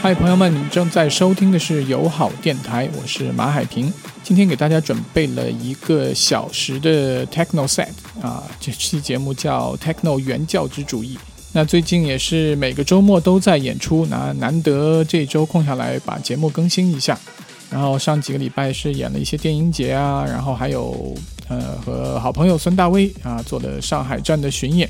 嗨，朋友们，你们正在收听的是友好电台，我是马海平。今天给大家准备了一个小时的 Techno Set 啊，这期节目叫 Techno 原教旨主义。那最近也是每个周末都在演出，那难得这周空下来把节目更新一下。然后上几个礼拜是演了一些电影节啊，然后还有呃和好朋友孙大威啊做的上海站的巡演。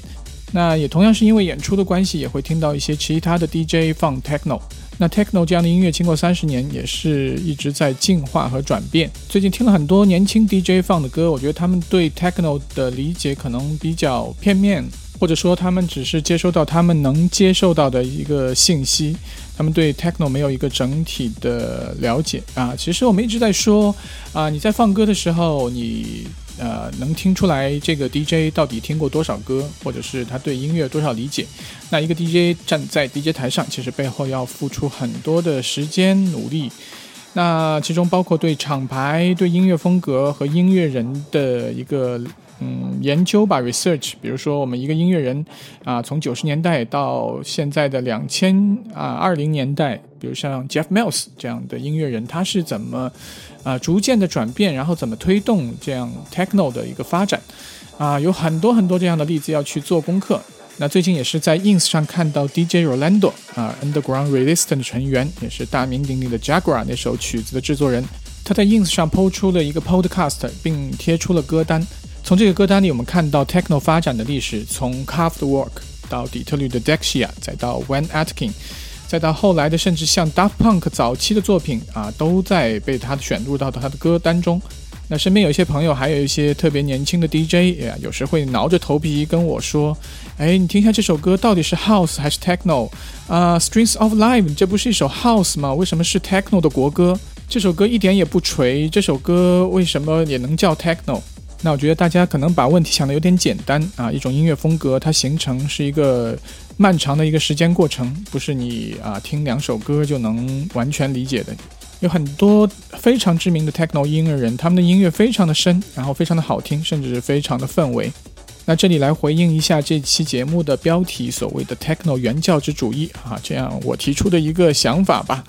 那也同样是因为演出的关系，也会听到一些其他的 DJ 放 Techno。那 techno 这样的音乐经过三十年，也是一直在进化和转变。最近听了很多年轻 DJ 放的歌，我觉得他们对 techno 的理解可能比较片面，或者说他们只是接收到他们能接受到的一个信息，他们对 techno 没有一个整体的了解啊。其实我们一直在说啊，你在放歌的时候，你。呃，能听出来这个 DJ 到底听过多少歌，或者是他对音乐多少理解？那一个 DJ 站在 DJ 台上，其实背后要付出很多的时间努力。那其中包括对厂牌、对音乐风格和音乐人的一个嗯研究吧，research。比如说，我们一个音乐人啊，从九十年代到现在的两千啊二零年代，比如像 Jeff Mills 这样的音乐人，他是怎么？啊，逐渐的转变，然后怎么推动这样 techno 的一个发展？啊，有很多很多这样的例子要去做功课。那最近也是在 ins 上看到 DJ Rolando 啊，Underground Resistance 成员，也是大名鼎鼎的 Jaguar 那首曲子的制作人，他在 ins 上抛出了一个 podcast，并贴出了歌单。从这个歌单里，我们看到 techno 发展的历史，从 craftwork 到底特律的 Dexia，再到 Van Atkin。再到后来的，甚至像 Daft Punk 早期的作品啊，都在被他选入到他的歌单中。那身边有一些朋友，还有一些特别年轻的 DJ 呀，有时会挠着头皮跟我说：“哎，你听一下这首歌到底是 House 还是 Techno 啊？Strings of Life 这不是一首 House 吗？为什么是 Techno 的国歌？这首歌一点也不锤，这首歌为什么也能叫 Techno？” 那我觉得大家可能把问题想的有点简单啊，一种音乐风格它形成是一个漫长的一个时间过程，不是你啊听两首歌就能完全理解的。有很多非常知名的 techno 音乐人，他们的音乐非常的深，然后非常的好听，甚至是非常的氛围。那这里来回应一下这期节目的标题，所谓的 techno 原教旨主义啊，这样我提出的一个想法吧。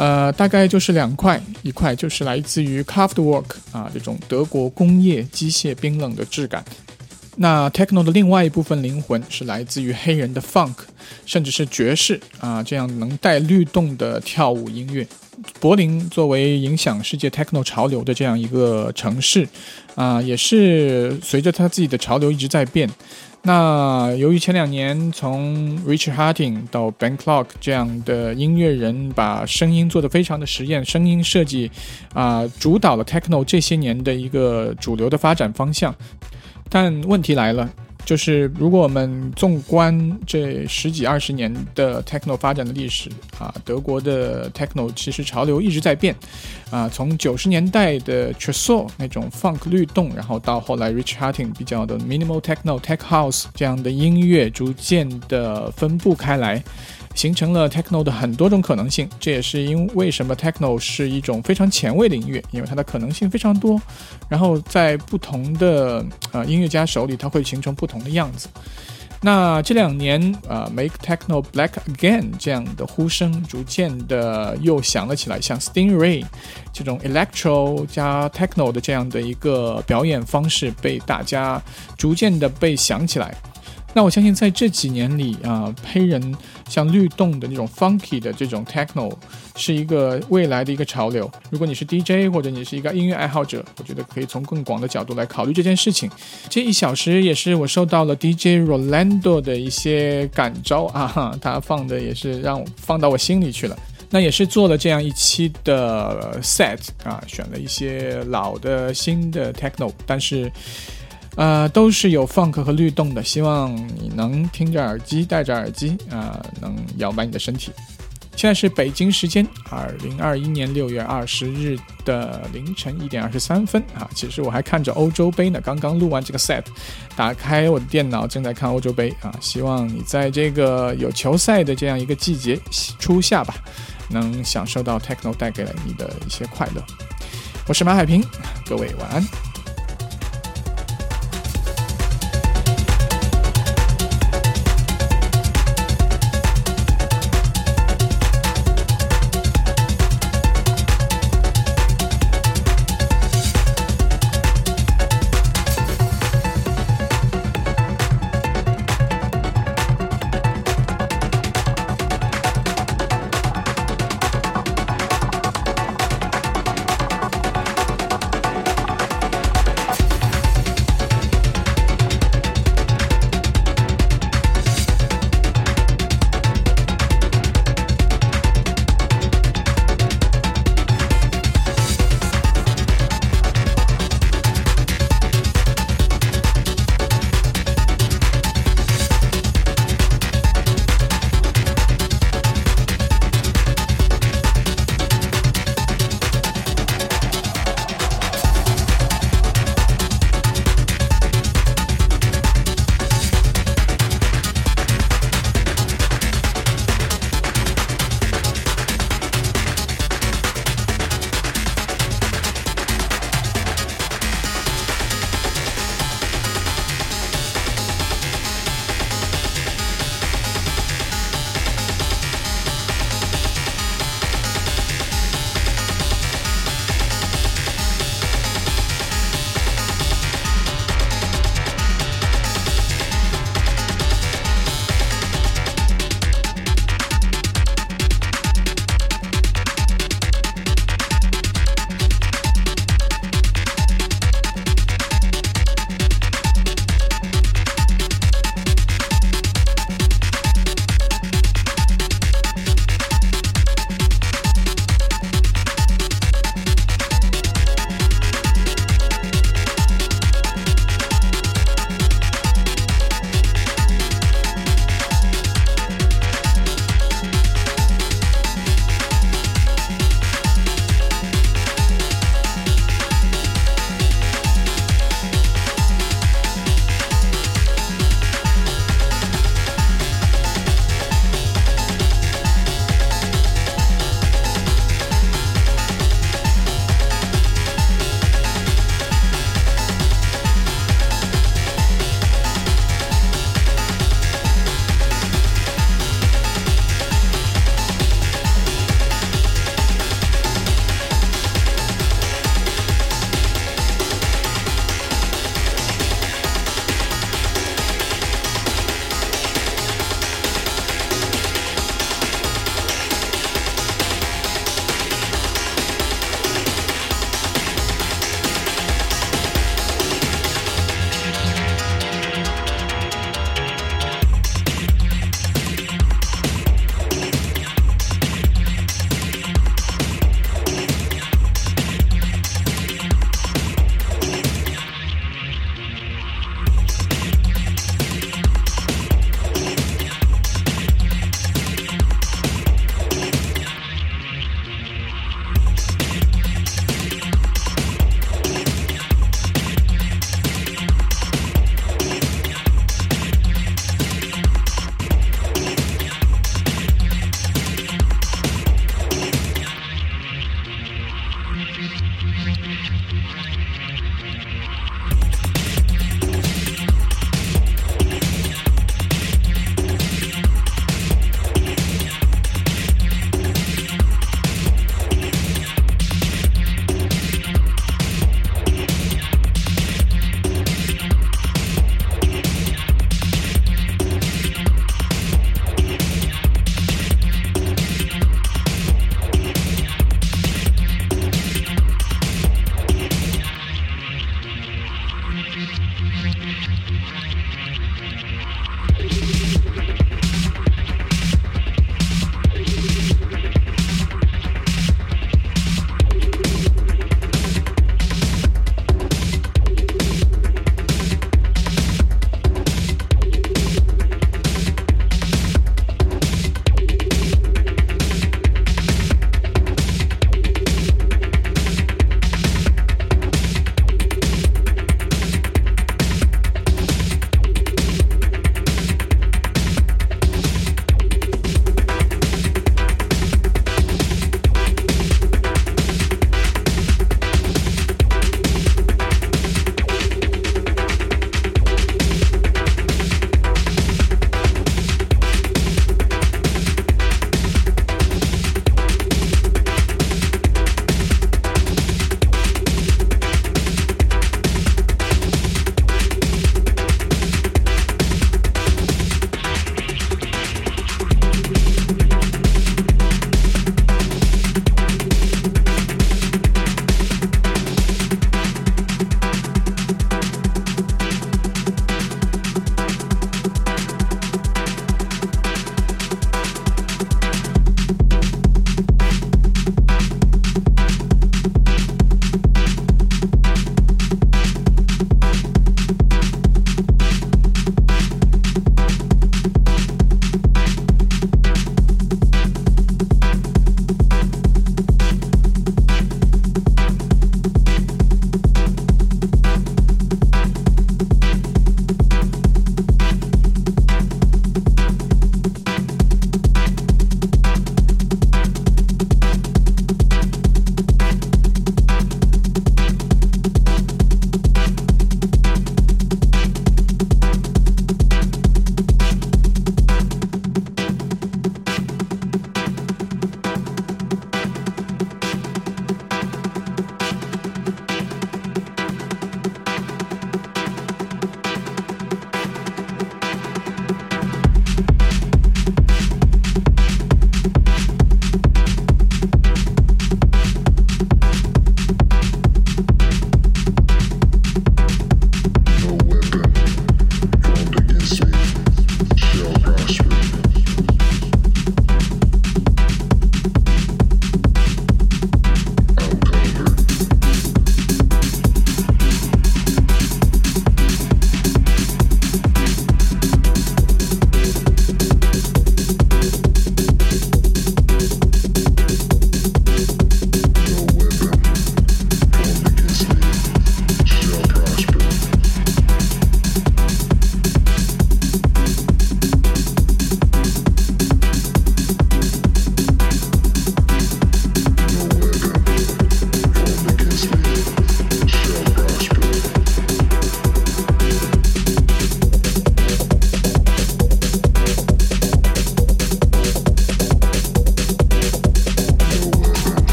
呃，大概就是两块，一块就是来自于 CRAFTWORK 啊这种德国工业机械冰冷的质感。那 Techno 的另外一部分灵魂是来自于黑人的 Funk，甚至是爵士啊这样能带律动的跳舞音乐。柏林作为影响世界 Techno 潮流的这样一个城市啊，也是随着它自己的潮流一直在变。那由于前两年从 Richard Harding 到 Ben Clark 这样的音乐人把声音做得非常的实验，声音设计啊主导了 Techno 这些年的一个主流的发展方向，但问题来了。就是如果我们纵观这十几二十年的 techno 发展的历史啊，德国的 techno 其实潮流一直在变啊，从九十年代的 t r e s o 那种 funk 律动，然后到后来 Rich Harding 比较的 minimal techno、tech house 这样的音乐逐渐的分布开来。形成了 techno 的很多种可能性，这也是因为什么 techno 是一种非常前卫的音乐，因为它的可能性非常多。然后在不同的呃音乐家手里，它会形成不同的样子。那这两年啊，make techno black again 这样的呼声逐渐的又响了起来，像 Stingray 这种 electro 加 techno 的这样的一个表演方式被大家逐渐的被想起来。那我相信在这几年里啊，黑人像律动的那种 funky 的这种 techno 是一个未来的一个潮流。如果你是 DJ 或者你是一个音乐爱好者，我觉得可以从更广的角度来考虑这件事情。这一小时也是我受到了 DJ Rolando 的一些感召啊，他放的也是让我放到我心里去了。那也是做了这样一期的 set 啊，选了一些老的、新的 techno，但是。呃，都是有 funk 和律动的，希望你能听着耳机，戴着耳机啊，能摇摆你的身体。现在是北京时间二零二一年六月二十日的凌晨一点二十三分啊。其实我还看着欧洲杯呢，刚刚录完这个 set，打开我的电脑正在看欧洲杯啊。希望你在这个有球赛的这样一个季节初夏吧，能享受到 techno 带给了你的一些快乐。我是马海平，各位晚安。